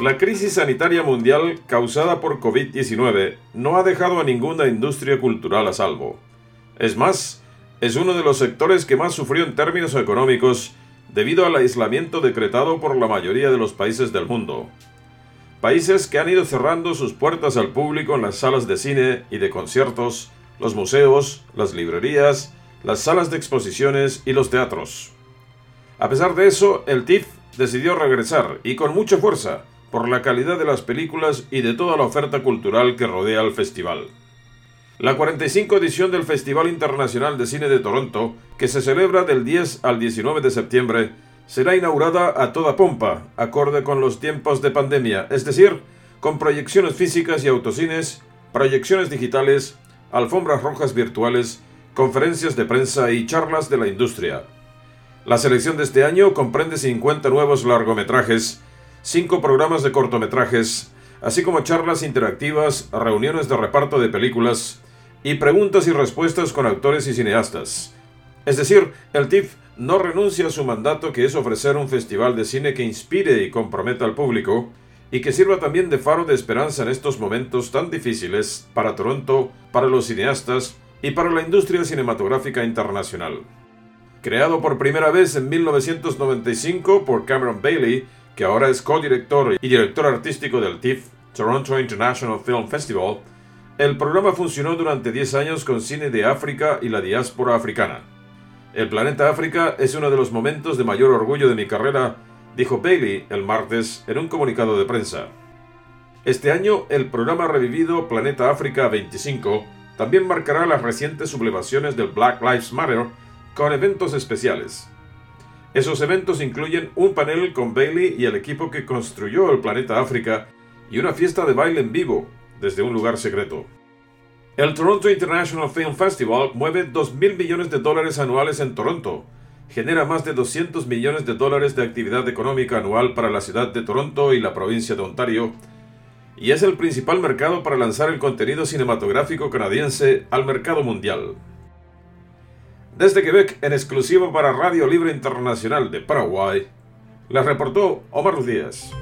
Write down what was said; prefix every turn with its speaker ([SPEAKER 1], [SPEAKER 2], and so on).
[SPEAKER 1] La crisis sanitaria mundial causada por COVID-19 no ha dejado a ninguna industria cultural a salvo. Es más, es uno de los sectores que más sufrió en términos económicos debido al aislamiento decretado por la mayoría de los países del mundo. Países que han ido cerrando sus puertas al público en las salas de cine y de conciertos, los museos, las librerías, las salas de exposiciones y los teatros. A pesar de eso, el TIFF decidió regresar y con mucha fuerza por la calidad de las películas y de toda la oferta cultural que rodea al festival. La 45 edición del Festival Internacional de Cine de Toronto, que se celebra del 10 al 19 de septiembre, será inaugurada a toda pompa, acorde con los tiempos de pandemia, es decir, con proyecciones físicas y autocines, proyecciones digitales, alfombras rojas virtuales, conferencias de prensa y charlas de la industria. La selección de este año comprende 50 nuevos largometrajes, 5 programas de cortometrajes, así como charlas interactivas, reuniones de reparto de películas, y preguntas y respuestas con actores y cineastas. Es decir, el TIFF no renuncia a su mandato que es ofrecer un festival de cine que inspire y comprometa al público y que sirva también de faro de esperanza en estos momentos tan difíciles para Toronto, para los cineastas y para la industria cinematográfica internacional. Creado por primera vez en 1995 por Cameron Bailey, que ahora es co-director y director artístico del TIFF, Toronto International Film Festival, el programa funcionó durante 10 años con cine de África y la diáspora africana. El planeta África es uno de los momentos de mayor orgullo de mi carrera, dijo Bailey el martes en un comunicado de prensa. Este año, el programa revivido Planeta África 25 también marcará las recientes sublevaciones del Black Lives Matter con eventos especiales. Esos eventos incluyen un panel con Bailey y el equipo que construyó el planeta África y una fiesta de baile en vivo, desde un lugar secreto. El Toronto International Film Festival mueve 2.000 millones de dólares anuales en Toronto, genera más de 200 millones de dólares de actividad económica anual para la ciudad de Toronto y la provincia de Ontario, y es el principal mercado para lanzar el contenido cinematográfico canadiense al mercado mundial. Desde Quebec, en exclusivo para Radio Libre Internacional de Paraguay, les reportó Omar Díaz.